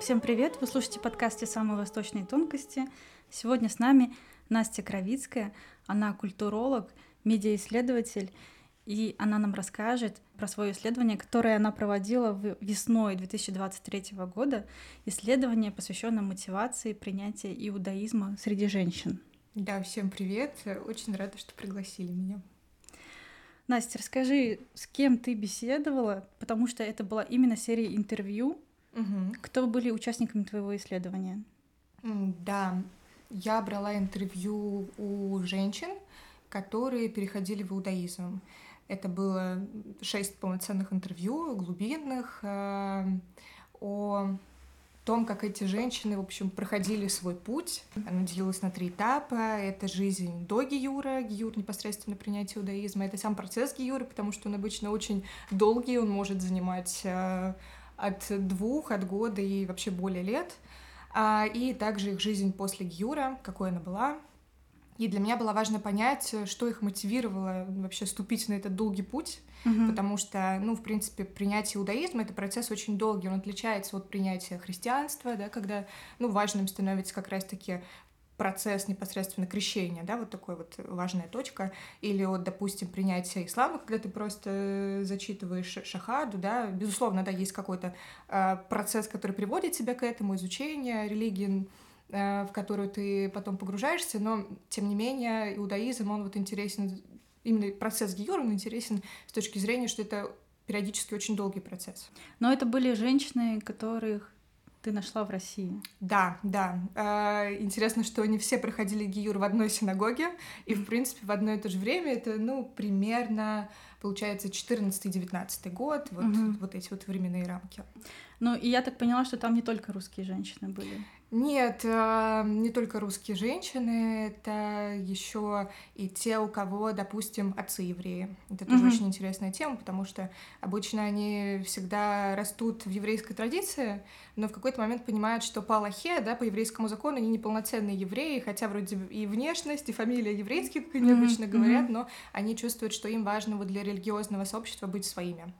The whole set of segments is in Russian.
Всем привет! Вы слушаете подкасте «Самые восточные тонкости». Сегодня с нами Настя Кровицкая. Она культуролог, медиаисследователь, и она нам расскажет про свое исследование, которое она проводила весной 2023 года. Исследование, посвященное мотивации принятия иудаизма среди женщин. Да, всем привет. Очень рада, что пригласили меня. Настя, расскажи, с кем ты беседовала, потому что это была именно серия интервью. Угу. Кто были участниками твоего исследования? Да, я брала интервью у женщин, которые переходили в иудаизм. Это было шесть полноценных интервью, глубинных, э, о том, как эти женщины, в общем, проходили свой путь. Она делилась на три этапа. Это жизнь до Гиюра, Гиюр непосредственно принятие иудаизма. Это сам процесс Гиюра, потому что он обычно очень долгий, он может занимать э, от двух, от года и вообще более лет. А, и также их жизнь после Гиюра, какой она была. И для меня было важно понять, что их мотивировало вообще ступить на этот долгий путь, угу. потому что, ну, в принципе, принятие иудаизма — это процесс очень долгий, он отличается от принятия христианства, да, когда, ну, важным становится как раз-таки процесс непосредственно крещения, да, вот такой вот важная точка, или вот, допустим, принятие ислама, когда ты просто зачитываешь шахаду, да, безусловно, да, есть какой-то э, процесс, который приводит тебя к этому, изучение религии, э, в которую ты потом погружаешься, но, тем не менее, иудаизм, он вот интересен, именно процесс Гиюра, он интересен с точки зрения, что это периодически очень долгий процесс. Но это были женщины, которых ты нашла в России. Да, да. Э, интересно, что они все проходили гиюр в одной синагоге, и, в принципе, в одно и то же время это, ну, примерно, получается, 14-19 год, вот, угу. вот эти вот временные рамки. Ну, и я так поняла, что там не только русские женщины были. Нет, э, не только русские женщины, это еще и те, у кого, допустим, отцы евреи. Это тоже mm-hmm. очень интересная тема, потому что обычно они всегда растут в еврейской традиции, но в какой-то момент понимают, что по Аллахе, да, по еврейскому закону они неполноценные евреи, хотя вроде и внешность, и фамилия еврейские, как они mm-hmm. обычно говорят, mm-hmm. но они чувствуют, что им важно вот для религиозного сообщества быть своими.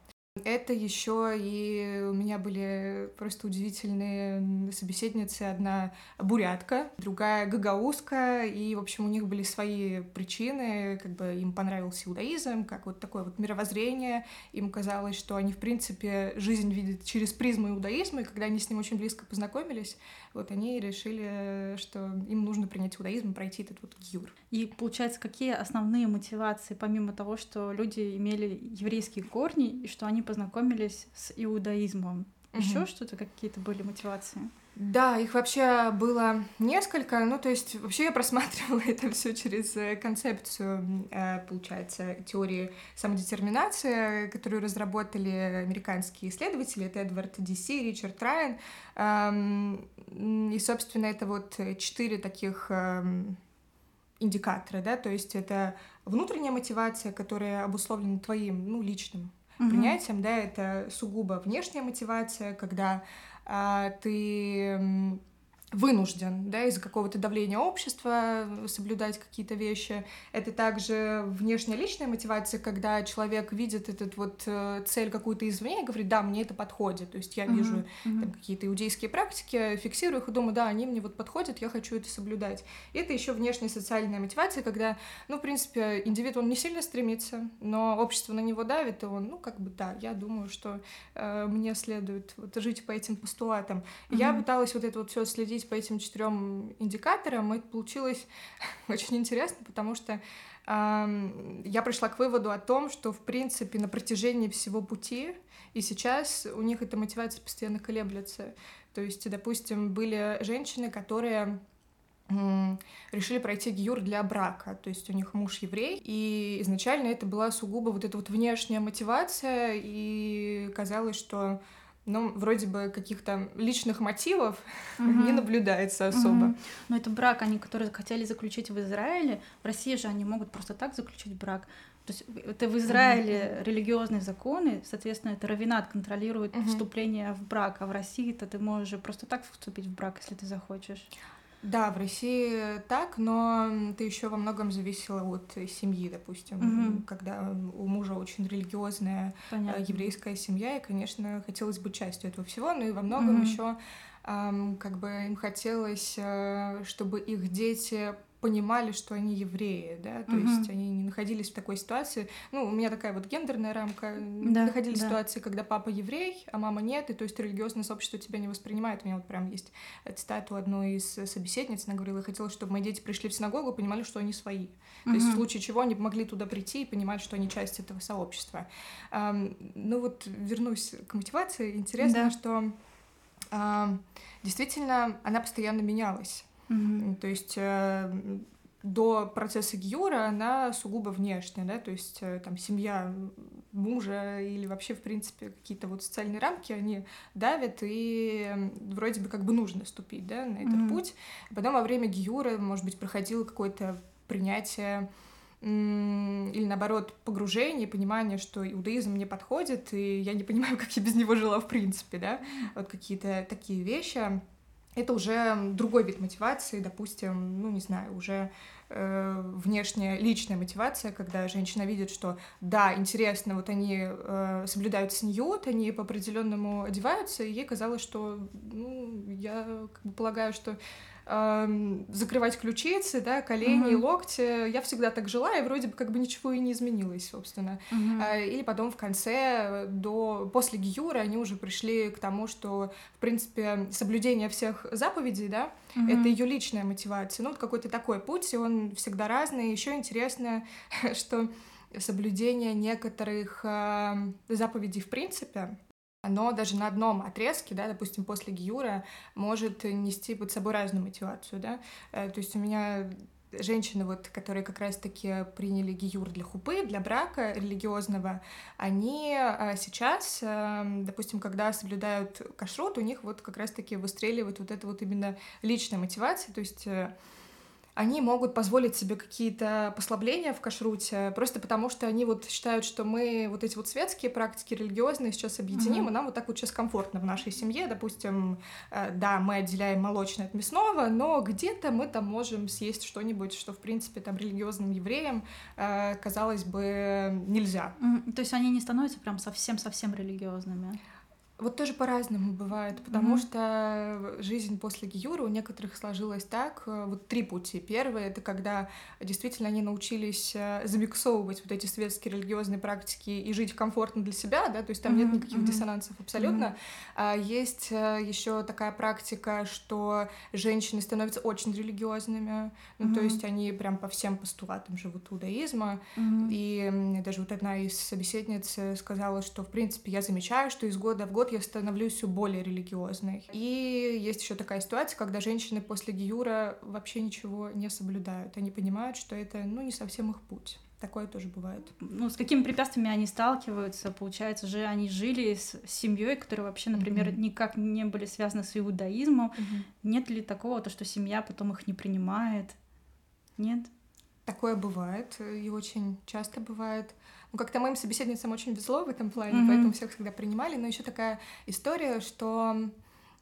Это еще и у меня были просто удивительные собеседницы. Одна бурятка, другая гагаузка, и, в общем, у них были свои причины, как бы им понравился иудаизм, как вот такое вот мировоззрение. Им казалось, что они, в принципе, жизнь видят через призму иудаизма, и когда они с ним очень близко познакомились, вот они решили, что им нужно принять иудаизм пройти этот вот гюр. И, получается, какие основные мотивации, помимо того, что люди имели еврейские корни, и что они познакомились с иудаизмом? Еще угу. что-то, какие-то были мотивации? Да, их вообще было несколько. Ну, то есть, вообще я просматривала это все через э, концепцию, э, получается, теории самодетерминации, которую разработали американские исследователи. Это Эдвард Диси, Ричард Райан. Эм, и, собственно, это вот четыре таких эм, индикатора, да, то есть это внутренняя мотивация, которая обусловлена твоим, ну, личным угу. принятием, да, это сугубо внешняя мотивация, когда а, ты вынужден, да, из-за какого-то давления общества соблюдать какие-то вещи. Это также внешняя личная мотивация, когда человек видит этот вот э, цель какую-то извне и говорит, да, мне это подходит. То есть я uh-huh, вижу uh-huh. Там, какие-то иудейские практики, фиксирую их и думаю, да, они мне вот подходят, я хочу это соблюдать. И это еще внешняя социальная мотивация, когда, ну, в принципе, индивид, он не сильно стремится, но общество на него давит, и он, ну, как бы, да, я думаю, что э, мне следует вот жить по этим постулатам. Uh-huh. Я пыталась вот это вот все следить ходить по этим четырем индикаторам, это получилось очень интересно, потому что я пришла к выводу о том, что, в принципе, на протяжении всего пути, и сейчас у них эта мотивация постоянно колеблется. То есть, допустим, были женщины, которые решили пройти гиюр для брака, то есть у них муж еврей, и изначально это была сугубо вот эта вот внешняя мотивация, и казалось, что ну, вроде бы каких-то личных мотивов угу. не наблюдается особо. Угу. Но это брак, они, которые хотели заключить в Израиле, в России же они могут просто так заключить брак. То есть это в Израиле угу. религиозные законы, соответственно, это равинат контролирует угу. вступление в брак, а в России то ты можешь просто так вступить в брак, если ты захочешь. Да, в России так, но ты еще во многом зависела от семьи, допустим, угу. когда у мужа очень религиозная э, Понятно. еврейская семья, и, конечно, хотелось быть частью этого всего, но и во многом угу. еще как бы им хотелось, э, чтобы их дети понимали, что они евреи, да, то угу. есть они не находились в такой ситуации. Ну, у меня такая вот гендерная рамка. Да, находились да. ситуации, когда папа еврей, а мама нет, и то есть религиозное сообщество тебя не воспринимает. У меня вот прям есть цитату одной из собеседниц, она говорила, я хотела, чтобы мои дети пришли в синагогу понимали, что они свои. То есть в случае чего они могли туда прийти и понимать, что они часть этого сообщества. Um, ну вот вернусь к мотивации. Интересно, да. что uh, действительно она постоянно менялась. То есть э, до процесса Гиюра она сугубо внешняя, да, то есть э, там семья мужа или вообще, в принципе, какие-то вот социальные рамки, они давят, и вроде бы как бы нужно ступить, да, на этот mm-hmm. путь. Потом во время Гиюра, может быть, проходило какое-то принятие или наоборот погружение, понимание, что иудаизм мне подходит, и я не понимаю, как я без него жила в принципе, да, вот какие-то такие вещи это уже другой вид мотивации, допустим, ну, не знаю, уже э, внешняя личная мотивация, когда женщина видит, что да, интересно, вот они э, соблюдают сньют, они по определенному одеваются, и ей казалось, что, ну, я как бы полагаю, что закрывать ключицы, да, колени, uh-huh. локти. Я всегда так жила, и вроде бы как бы ничего и не изменилось, собственно. Uh-huh. Или потом в конце, до, после Гиюра, они уже пришли к тому, что, в принципе, соблюдение всех заповедей, да, uh-huh. это ее личная мотивация. Ну, вот какой-то такой путь, и он всегда разный. Еще интересно, что соблюдение некоторых э, заповедей в принципе, оно даже на одном отрезке, да, допустим, после Гиюра, может нести под собой разную мотивацию, да. Э, то есть у меня женщины, вот, которые как раз-таки приняли гиюр для хупы, для брака религиозного, они э, сейчас, эм, допустим, когда соблюдают кашрут, у них вот как раз-таки выстреливает вот эта вот именно личная мотивация, то есть э, они могут позволить себе какие-то послабления в кашруте, просто потому что они вот считают, что мы вот эти вот светские практики религиозные сейчас объединим, mm-hmm. и нам вот так вот сейчас комфортно в нашей семье. Допустим, э, да, мы отделяем молочное от мясного, но где-то мы там можем съесть что-нибудь, что, в принципе, там религиозным евреям, э, казалось бы, нельзя. То есть они не становятся прям совсем-совсем религиозными? Вот тоже по-разному бывает, потому mm-hmm. что жизнь после Гиюра у некоторых сложилась так. Э, вот три пути. Первый — это когда действительно они научились э, замиксовывать вот эти светские религиозные практики и жить комфортно для себя, да, то есть там mm-hmm. нет никаких mm-hmm. диссонансов абсолютно. Mm-hmm. А есть э, еще такая практика, что женщины становятся очень религиозными, ну, mm-hmm. то есть они прям по всем постулатам живут иудаизма. Mm-hmm. И даже вот одна из собеседниц сказала, что, в принципе, я замечаю, что из года в год я становлюсь все более религиозной. И есть еще такая ситуация, когда женщины после гиюра вообще ничего не соблюдают. Они понимают, что это, ну, не совсем их путь. Такое тоже бывает. Ну, с какими препятствиями они сталкиваются? Получается же, они жили с семьей, которые вообще, например, mm-hmm. никак не были связаны с иудаизмом. Mm-hmm. Нет ли такого, то, что семья потом их не принимает? Нет? Такое бывает, и очень часто бывает. Ну, как-то моим собеседницам очень везло в этом плане, mm-hmm. поэтому всех всегда принимали. Но еще такая история, что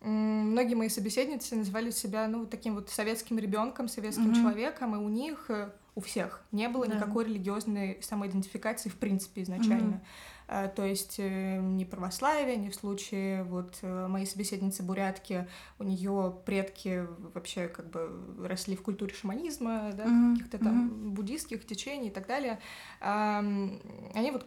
многие мои собеседницы называли себя, ну, таким вот советским ребенком, советским mm-hmm. человеком, и у них, э, у всех, не было да. никакой религиозной самоидентификации в принципе изначально. Mm-hmm. Э, то есть э, не православие, не в случае вот э, моей собеседницы бурятки, у нее предки вообще как бы росли в культуре шаманизма, да, mm-hmm. каких-то там mm-hmm. буддийских течений и так далее. Они вот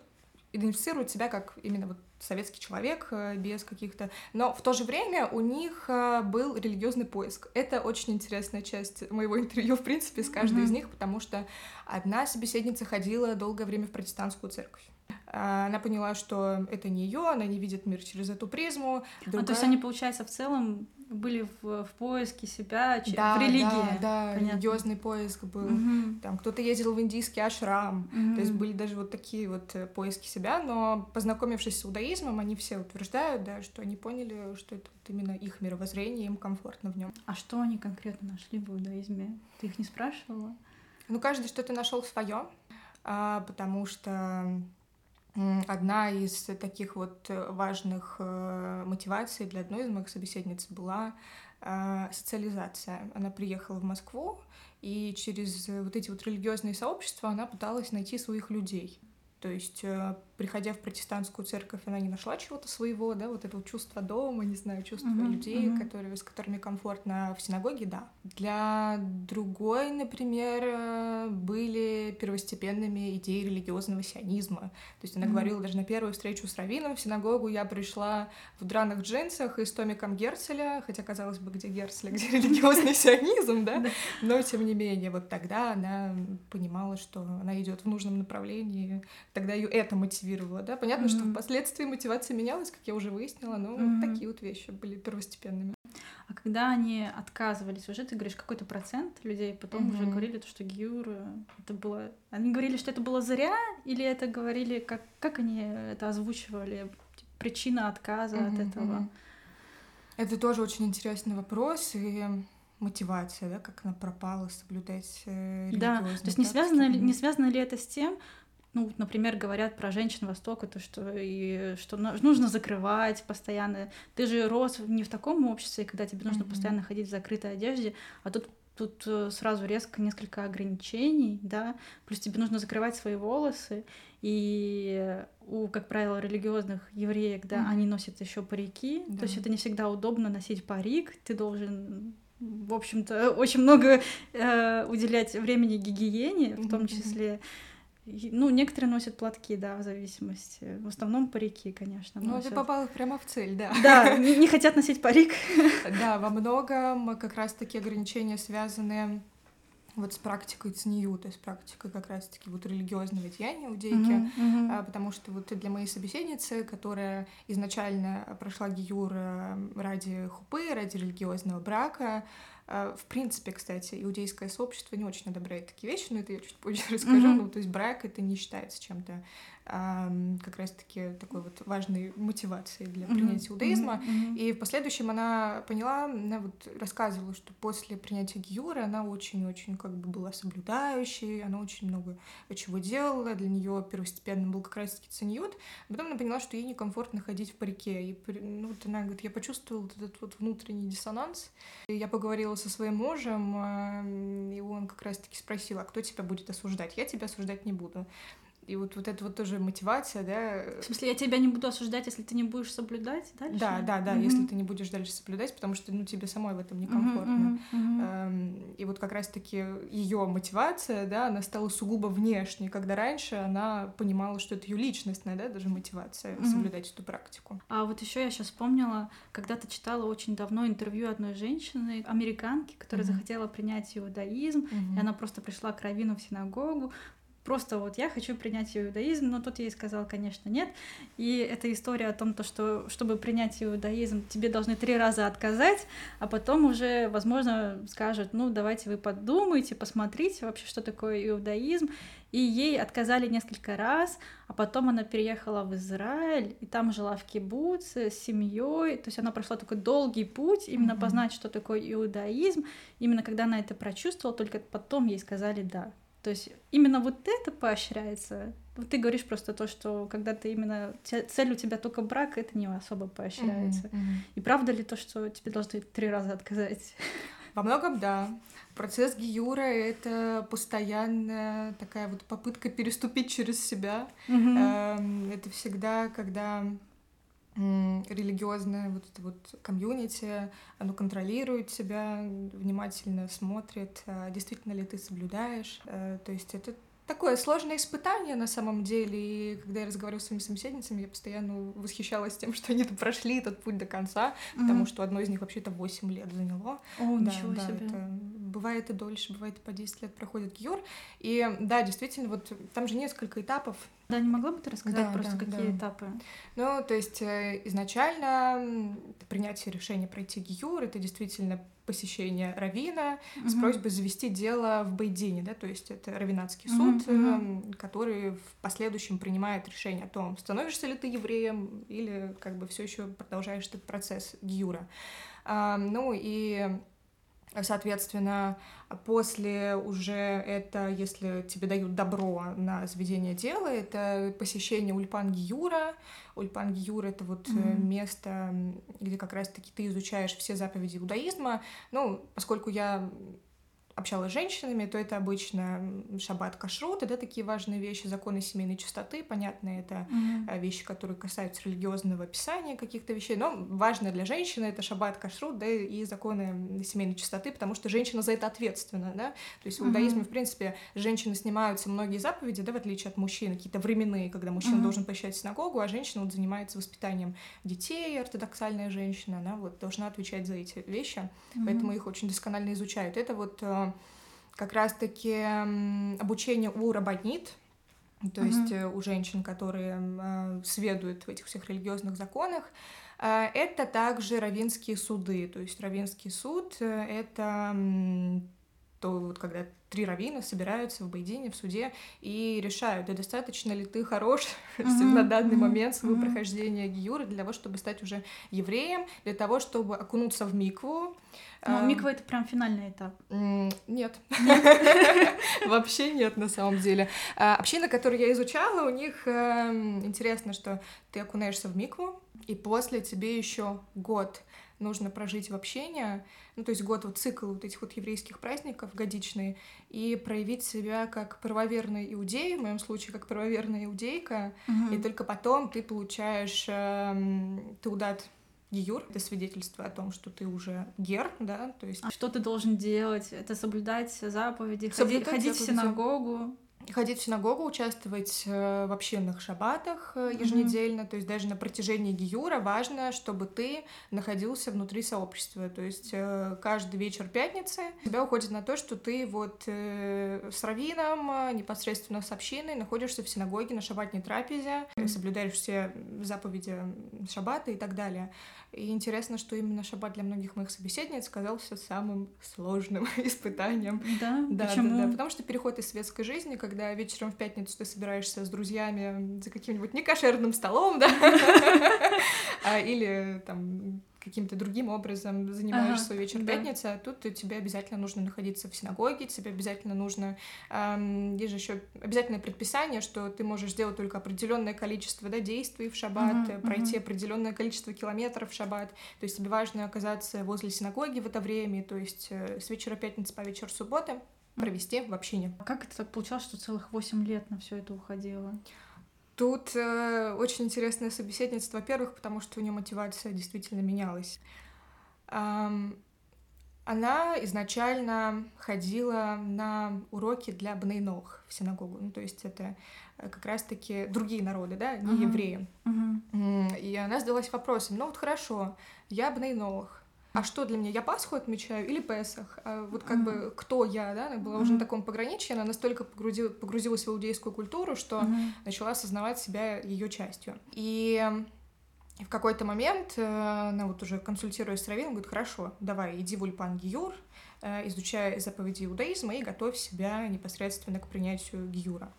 идентифицируют себя как именно вот советский человек без каких-то... Но в то же время у них был религиозный поиск. Это очень интересная часть моего интервью, в принципе, с каждой mm-hmm. из них, потому что одна собеседница ходила долгое время в протестантскую церковь. А, она поняла, что это не ее, она не видит мир через эту призму. Другая... А, то есть они, получается, в целом были в, в поиске себя да, в религии. Да, да, Понятно. религиозный поиск был. Угу. Там кто-то ездил в индийский ашрам. Угу. То есть были даже вот такие вот э, поиски себя, но познакомившись с иудаизмом, они все утверждают, да, что они поняли, что это вот именно их мировоззрение, им комфортно в нем. А что они конкретно нашли в иудаизме? Ты их не спрашивала? Ну, каждый что-то нашел свое, а, потому что Одна из таких вот э, важных э, мотиваций для одной из моих собеседниц была э, социализация. Она приехала в Москву, и через вот эти вот религиозные сообщества она пыталась найти своих людей. То есть приходя в протестантскую церковь, она не нашла чего-то своего, да, вот этого чувства дома, не знаю, чувства mm-hmm, людей, mm-hmm. которые, с которыми комфортно в синагоге, да. Для другой, например, э, были первостепенными идеи религиозного сионизма. То есть она mm-hmm. говорила даже на первую встречу с Равином в синагогу я пришла в драных джинсах и с томиком Герцеля, хотя, казалось бы, где Герцель, а где религиозный сионизм, да, но тем не менее, вот тогда она понимала, что она идет в нужном направлении, тогда ее это мотивировало, да. Понятно, что впоследствии мотивация менялась, как я уже выяснила, но такие вот вещи были первостепенными. А когда они отказывались, уже ты говоришь, какой-то процент людей потом mm-hmm. уже говорили, то, что Гиюр э, это было... Они говорили, что это было зря, или это говорили, как, как они это озвучивали? Причина отказа mm-hmm. от этого? Это тоже очень интересный вопрос, и мотивация, да, как она пропала соблюдать э, Да, то есть не связано, ли, не связано ли это с тем, ну, например, говорят про женщин Востока, то что и что нужно закрывать постоянно. Ты же рос не в таком обществе, когда тебе нужно mm-hmm. постоянно ходить в закрытой одежде, а тут тут э, сразу резко несколько ограничений, да, плюс тебе нужно закрывать свои волосы, и у, как правило, религиозных евреек, да, mm-hmm. они носят еще парики, да. то есть это не всегда удобно носить парик, ты должен в общем-то, очень много э, уделять времени гигиене, в том числе. Ну, некоторые носят платки, да, в зависимости. В основном парики, конечно. Ну, носят. ты попал прямо в цель, да. Да, не хотят носить парик. Да, во многом как раз-таки ограничения связаны вот с практикой цнию, то есть практикой как раз-таки вот религиозного деяния иудейки, uh-huh, uh-huh. потому что вот для моей собеседницы, которая изначально прошла гиюр э, ради хупы, ради религиозного брака, в принципе, кстати, иудейское сообщество не очень одобряет такие вещи, но это я чуть позже расскажу. Mm-hmm. Ну, то есть брак это не считается чем-то как раз-таки такой вот важной мотивацией для принятия mm-hmm. иудаизма. Mm-hmm. И в последующем она поняла, она вот рассказывала, что после принятия Гиюра она очень-очень как бы была соблюдающей, она очень много чего делала, для нее первостепенным был как раз-таки ценьют. Потом она поняла, что ей некомфортно ходить в парике. И ну, вот она говорит, я почувствовала этот вот внутренний диссонанс. И я поговорила со своим мужем, и он как раз-таки спросил, а кто тебя будет осуждать? Я тебя осуждать не буду. И вот, вот это вот тоже мотивация, да. В смысле, я тебя не буду осуждать, если ты не будешь соблюдать дальше? Да, да, да, mm-hmm. если ты не будешь дальше соблюдать, потому что, ну, тебе самой в этом некомфортно. Mm-hmm, mm-hmm. Эм, и вот как раз-таки ее мотивация, да, она стала сугубо внешней, когда раньше она понимала, что это ее личностная, да, даже мотивация mm-hmm. соблюдать эту практику. А вот еще я сейчас вспомнила, когда-то читала очень давно интервью одной женщины, американки, которая mm-hmm. захотела принять иудаизм, mm-hmm. и она просто пришла к раввину в синагогу, просто вот я хочу принять иудаизм, но тот ей сказал, конечно, нет. И эта история о том, то, что чтобы принять иудаизм, тебе должны три раза отказать, а потом уже, возможно, скажут, ну, давайте вы подумайте, посмотрите вообще, что такое иудаизм. И ей отказали несколько раз, а потом она переехала в Израиль, и там жила в кибуце с семьей. То есть она прошла такой долгий путь, именно mm-hmm. познать, что такое иудаизм. Именно когда она это прочувствовала, только потом ей сказали да. То есть именно вот это поощряется. Вот ты говоришь просто то, что когда ты именно цель у тебя только брак, это не особо поощряется. Mm-hmm, mm-hmm. И правда ли то, что тебе должны три раза отказать? Во многом да. Процесс Гиюра — это постоянная такая вот попытка переступить через себя. Mm-hmm. Это всегда, когда религиозное вот это вот комьюнити, оно контролирует тебя, внимательно смотрит, а действительно ли ты соблюдаешь. Э, то есть это такое сложное испытание на самом деле. И когда я разговариваю с своими собеседницами, я постоянно восхищалась тем, что они прошли этот путь до конца, mm-hmm. потому что одно из них вообще-то 8 лет заняло. О, да, ничего да, себе. Это, бывает и дольше, бывает и по 10 лет проходит Гюр. И да, действительно, вот там же несколько этапов да, не могла бы ты рассказать да, просто, да, какие да. этапы? Ну, то есть э, изначально принятие решения пройти ГИЮР — это действительно посещение Равина угу. с просьбой завести дело в Байдине, да, то есть это Равинатский суд, угу. который в последующем принимает решение о том, становишься ли ты евреем или как бы все еще продолжаешь этот процесс Гиюра. А, ну и Соответственно, после уже это, если тебе дают добро на заведение дела, это посещение Ульпан Гиюра. Ульпан Гиюра — это вот mm-hmm. место, где как раз-таки ты изучаешь все заповеди иудаизма. Ну, поскольку я общалась с женщинами, то это обычно шаббат кашрут, это такие важные вещи, законы семейной чистоты, понятно, это mm-hmm. вещи, которые касаются религиозного описания каких-то вещей, но важно для женщины это шаббат кашрут, да, и законы семейной чистоты, потому что женщина за это ответственна, да, то есть в иудаизме, mm-hmm. в принципе, женщины снимаются многие заповеди, да, в отличие от мужчин, какие-то временные, когда мужчина mm-hmm. должен посещать синагогу, а женщина вот занимается воспитанием детей, ортодоксальная женщина, она вот должна отвечать за эти вещи, mm-hmm. поэтому их очень досконально изучают. Это вот э, как раз-таки обучение у рабонит, то mm-hmm. есть э, у женщин, которые э, сведут в этих всех религиозных законах. Э, это также равинские суды, то есть равинский суд — это то вот когда три равина собираются в Байдине, в суде и решают, да достаточно ли ты хорош mm-hmm. на данный mm-hmm. момент своего mm-hmm. прохождения Гиюра для того, чтобы стать уже евреем, для того, чтобы окунуться в микву, но а, миква это прям финальный этап. Нет. Вообще нет, на самом деле. А, община, которую я изучала, у них эм, интересно, что ты окунаешься в микву, и после тебе еще год нужно прожить в общении, ну, то есть год вот цикл вот этих вот еврейских праздников годичный, и проявить себя как правоверный иудей, в моем случае как правоверная иудейка, угу. и только потом ты получаешь э, теудат Гиюр — это свидетельство о том, что ты уже гер, да, то есть... А что ты должен делать? Это соблюдать заповеди, соблюдать ходить, ходить в синагогу? Ходить в синагогу, участвовать э, в общинных шабатах э, еженедельно, mm-hmm. то есть даже на протяжении Гиюра важно, чтобы ты находился внутри сообщества, то есть э, каждый вечер пятницы тебя уходит на то, что ты вот с раввином, непосредственно с общиной находишься в синагоге на шабатной трапезе, mm-hmm. соблюдаешь все заповеди шабата и так далее. И интересно, что именно шаббат для многих моих собеседниц казался самым сложным испытанием. Да? Да, Почему? да, да. Потому что переход из светской жизни, когда вечером в пятницу ты собираешься с друзьями за каким-нибудь некошерным столом, да, а, или там каким-то другим образом занимаешь ага, свой вечер да. пятницы, а тут тебе обязательно нужно находиться в синагоге, тебе обязательно нужно... Эм, есть же еще обязательное предписание, что ты можешь сделать только определенное количество да, действий в шаббат, uh пройти определенное количество километров в шаббат. То есть тебе важно оказаться возле синагоги в это время, то есть э, с вечера пятницы по вечер субботы провести в общине. А как это так получалось, что целых восемь лет на все это уходило? Тут э, очень интересное собеседница, во-первых, потому что у нее мотивация действительно менялась. Эм, она изначально ходила на уроки для бнейнох в синагогу. Ну, то есть это э, как раз-таки другие народы, да, не uh-huh. евреи. Uh-huh. И она задалась вопросом, ну вот хорошо, я бнейнох, а что для меня? Я Пасху отмечаю или Песах? А вот как mm-hmm. бы кто я, да? Она была mm-hmm. уже на таком пограничье, она настолько погрузила, погрузилась в иудейскую культуру, что mm-hmm. начала осознавать себя ее частью. И в какой-то момент э, она вот уже консультируясь с Равином, говорит, хорошо, давай, иди в Ульпан Гиюр, э, изучай заповеди иудаизма и готовь себя непосредственно к принятию Гиюра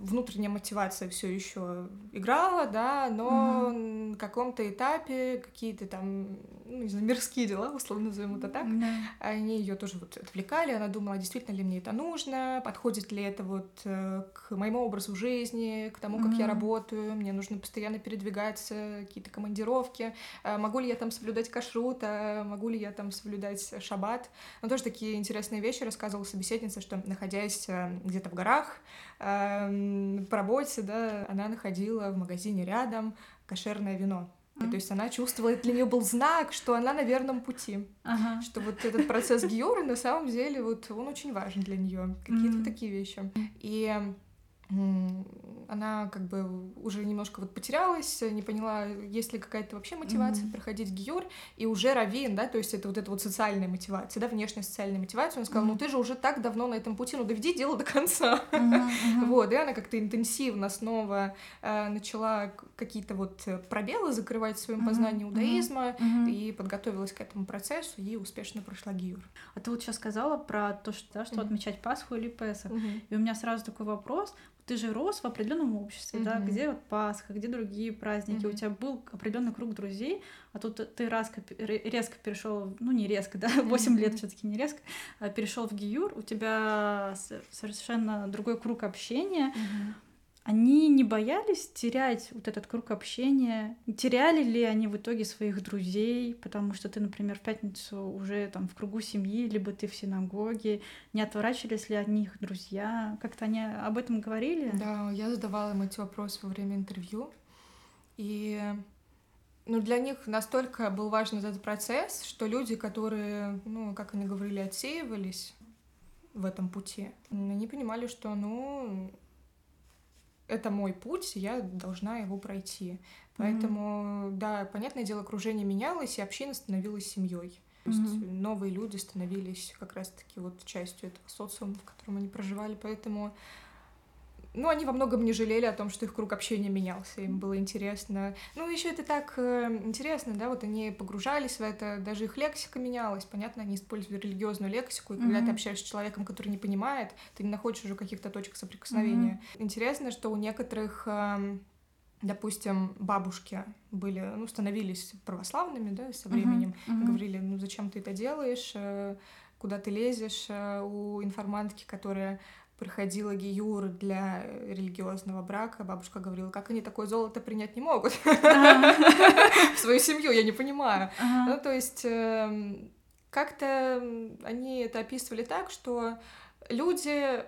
внутренняя мотивация все еще играла, да, но mm-hmm. на каком-то этапе какие-то там, ну, не знаю, мирские дела, условно назовем это так, mm-hmm. они ее тоже вот отвлекали, она думала, действительно ли мне это нужно, подходит ли это вот э, к моему образу жизни, к тому, как mm-hmm. я работаю, мне нужно постоянно передвигаться, какие-то командировки, а могу ли я там соблюдать кашрут, а могу ли я там соблюдать шаббат, но тоже такие интересные вещи рассказывала собеседница, что находясь э, где-то в горах, по работе, да, она находила в магазине рядом кошерное вино. Mm-hmm. то есть она чувствовала, для нее был знак, что она на верном пути, ага. что вот этот процесс Гиора на самом деле вот он очень важен для нее, какие-то mm-hmm. такие вещи. И она как бы уже немножко вот потерялась, не поняла, есть ли какая-то вообще мотивация mm-hmm. проходить гиюр, и уже равин, да, то есть это вот эта вот социальная мотивация, да, внешняя социальная мотивация, он сказал, mm-hmm. ну ты же уже так давно на этом пути, ну доведи дело до конца, mm-hmm. Mm-hmm. вот, и она как-то интенсивно снова э, начала какие-то вот пробелы закрывать в своем познании иудаизма mm-hmm. и подготовилась к этому процессу и успешно прошла гиюр. А ты вот сейчас сказала про то, что, да, что отмечать Пасху или Песах, и у меня сразу такой вопрос, ты же рос в определенном обществе, mm-hmm. да, где вот Пасха, где другие праздники, mm-hmm. у тебя был определенный круг друзей, а тут ты резко, резко перешел, ну не резко, да, 8 mm-hmm. лет все-таки не резко, а перешел в Гиюр, у тебя совершенно другой круг общения. Mm-hmm. Они не боялись терять вот этот круг общения? Теряли ли они в итоге своих друзей? Потому что ты, например, в пятницу уже там в кругу семьи, либо ты в синагоге. Не отворачивались ли от них друзья? Как-то они об этом говорили? Да, я задавала им эти вопросы во время интервью. И ну, для них настолько был важен этот процесс, что люди, которые, ну, как они говорили, отсеивались в этом пути, они понимали, что, ну, это мой путь, я должна его пройти. Поэтому, mm-hmm. да, понятное дело, окружение менялось, и община становилась семьей. То есть mm-hmm. новые люди становились как раз-таки вот частью этого социума, в котором они проживали. Поэтому ну, они во многом не жалели о том, что их круг общения менялся, им было интересно. Ну, еще это так э, интересно, да, вот они погружались в это, даже их лексика менялась, понятно, они использовали религиозную лексику, и когда mm-hmm. ты общаешься с человеком, который не понимает, ты не находишь уже каких-то точек соприкосновения. Mm-hmm. Интересно, что у некоторых э, допустим, бабушки были, ну, становились православными, да, со временем, uh-huh, uh-huh. говорили, ну, зачем ты это делаешь, э, куда ты лезешь, э, у информантки, которая проходила гиюр для религиозного брака, бабушка говорила, как они такое золото принять не могут в свою семью, я не понимаю. Ну, то есть эм, как-то они это описывали так, что люди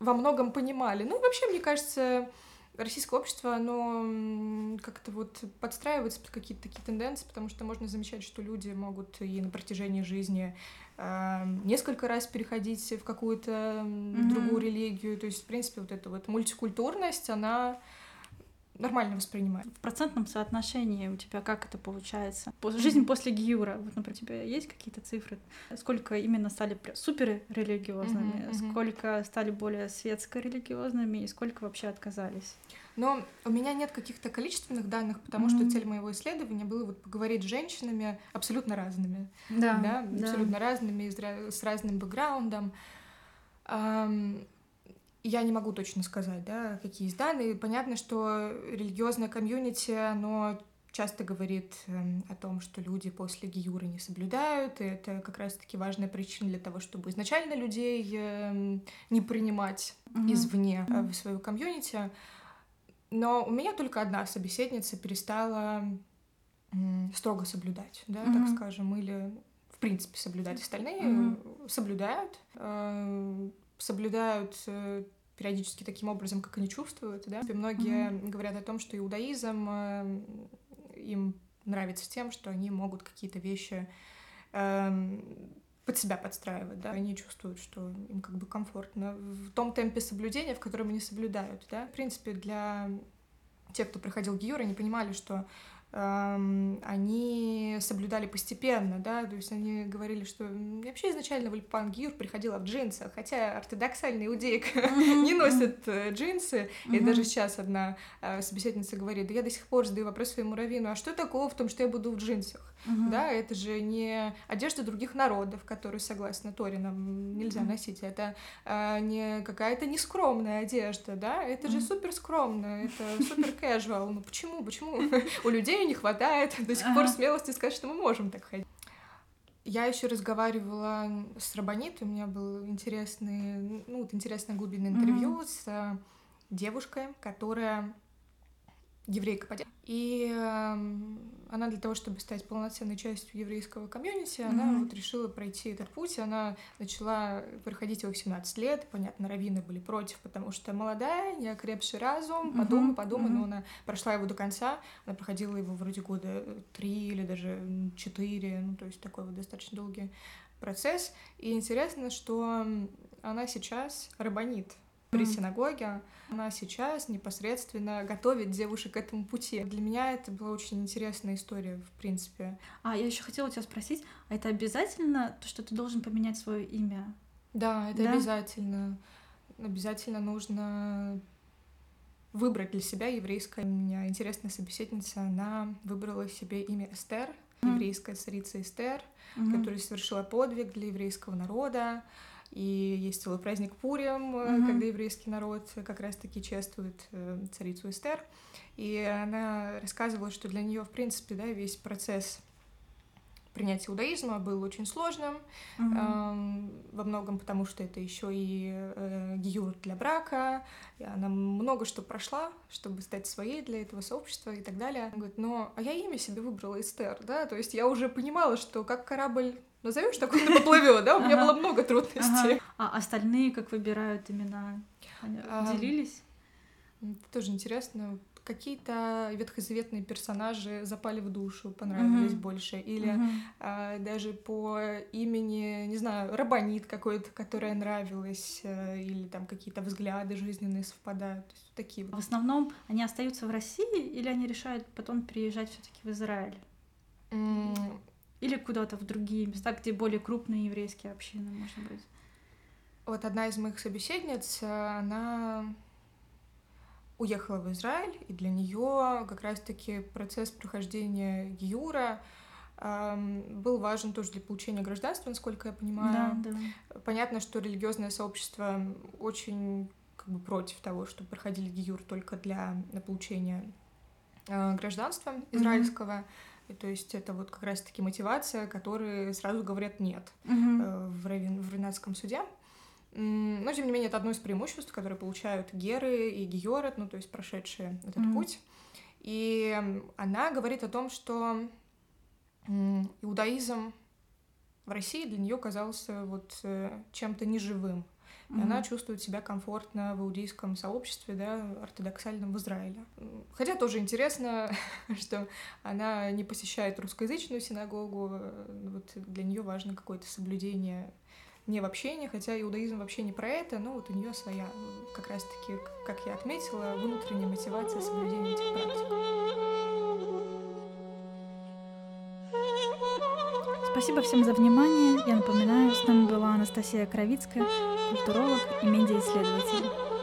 во многом понимали. Ну, вообще, мне кажется, российское общество, оно как-то вот подстраивается под какие-то такие тенденции, потому что можно замечать, что люди могут и на протяжении жизни э, несколько раз переходить в какую-то mm-hmm. другую религию. То есть, в принципе, вот эта вот мультикультурность, она нормально воспринимает. В процентном соотношении у тебя как это получается? Жизнь после Гиюра, вот, например, у тебя есть какие-то цифры? Сколько именно стали супер религиозными, mm-hmm, сколько стали более светско-религиозными и сколько вообще отказались? Но у меня нет каких-то количественных данных, потому mm-hmm. что цель моего исследования была вот поговорить с женщинами абсолютно разными. Да, да, абсолютно да. разными, с разным бэкграундом. Я не могу точно сказать, да, какие есть данные. Понятно, что религиозное комьюнити, оно часто говорит э, о том, что люди после гиюры не соблюдают, и это как раз-таки важная причина для того, чтобы изначально людей э, не принимать mm-hmm. извне mm-hmm. в свою комьюнити. Но у меня только одна собеседница перестала строго соблюдать, да, mm-hmm. так скажем, или в принципе соблюдать. Остальные mm-hmm. соблюдают, э, соблюдают э, периодически таким образом, как они чувствуют, да. И многие mm-hmm. говорят о том, что иудаизм э, им нравится тем, что они могут какие-то вещи э, под себя подстраивать, да, они чувствуют, что им как бы комфортно в том темпе соблюдения, в котором они соблюдают, да. В принципе, для тех, кто проходил Гиюр, они понимали, что они соблюдали постепенно, да, то есть они говорили, что вообще изначально в Альпан Гиюр приходила в джинсах, хотя ортодоксальная иудейка mm-hmm. не носит mm-hmm. джинсы, mm-hmm. и даже сейчас одна э, собеседница говорит, да я до сих пор задаю вопрос своему раввину, а что такого в том, что я буду в джинсах? Да, это же не одежда других народов, которые, согласно Торе, нам нельзя носить. Это а, не какая-то нескромная одежда, да, это же супер скромно, это супер casual. Ну почему? Почему у людей не хватает до сих пор смелости сказать, что мы можем так ходить? Я еще разговаривала с Рабанит, у меня был интересный, ну, вот интересное глубинное интервью mm-hmm. с э, девушкой, которая еврейка по И э, она для того, чтобы стать полноценной частью еврейского комьюнити, mm-hmm. она вот решила пройти этот путь. Она начала проходить его в 17 лет. Понятно, раввины были против, потому что молодая, неокрепший разум, mm-hmm. подумай, подумай, mm-hmm. но она прошла его до конца. Она проходила его вроде года три или даже четыре, ну, то есть такой вот достаточно долгий процесс. И интересно, что она сейчас рабанит при синагоге. Она сейчас непосредственно готовит девушек к этому пути. Для меня это была очень интересная история, в принципе. А, я еще хотела тебя спросить, а это обязательно то, что ты должен поменять свое имя? Да, это да? обязательно. Обязательно нужно выбрать для себя еврейское. У меня интересная собеседница, она выбрала себе имя Эстер, еврейская царица Эстер, mm-hmm. которая совершила подвиг для еврейского народа. И есть целый праздник Пурим, mm-hmm. когда еврейский народ как раз-таки чествует э, царицу Эстер. И она рассказывала, что для нее, в принципе, да, весь процесс принятие иудаизма был очень сложным, Мгм. эм, во многом потому, что это еще и э, гиюр для брака, и она много что прошла, чтобы стать своей для этого сообщества и так далее. Она говорит, но а я имя себе выбрала Эстер, да, то есть я уже понимала, что как корабль назовешь, так он и поплывет, да, у меня Ага. было много трудностей. Ага. А остальные как выбирают имена? Они А, Делились? Это тоже интересно. Какие-то ветхозаветные персонажи запали в душу, понравились Мгм. больше. Или Мгм. а, даже по имени, не знаю, Рабанит какой-то, которая нравилась, э, или там какие-то взгляды жизненные совпадают. То есть вот такие В вот. основном они остаются в России или они решают потом переезжать все-таки в Израиль? Или куда-то в другие места, где более крупные еврейские общины, может быть? Вот одна из моих собеседниц, э, она уехала в Израиль, и для нее как раз-таки процесс прохождения Гиюра эм, был важен тоже для получения гражданства, насколько я понимаю. Да, да. Понятно, что религиозное сообщество очень как бы против того, что проходили гиюр только для получения э, гражданства израильского. И то есть это вот как раз-таки мотивация, которые сразу говорят нет э, в, равин, в равенатском суде. Но, тем не менее, это одно из преимуществ, которые получают геры и георы, ну, то есть прошедшие этот Мгм. путь. И она говорит о том, что иудаизм в России для нее казался вот э, чем-то неживым. И она чувствует себя комфортно в иудейском сообществе, да, ортодоксальном в Израиле. Хотя тоже интересно, что она не посещает русскоязычную синагогу. э, Вот для нее важно какое-то соблюдение не в общении, хотя иудаизм вообще не про это, но вот у нее своя, как раз-таки, как я отметила, внутренняя мотивация соблюдения этих практик. Спасибо всем за внимание. Я напоминаю, с нами была Анастасия Кровицкая, культуролог и медиаисследователь.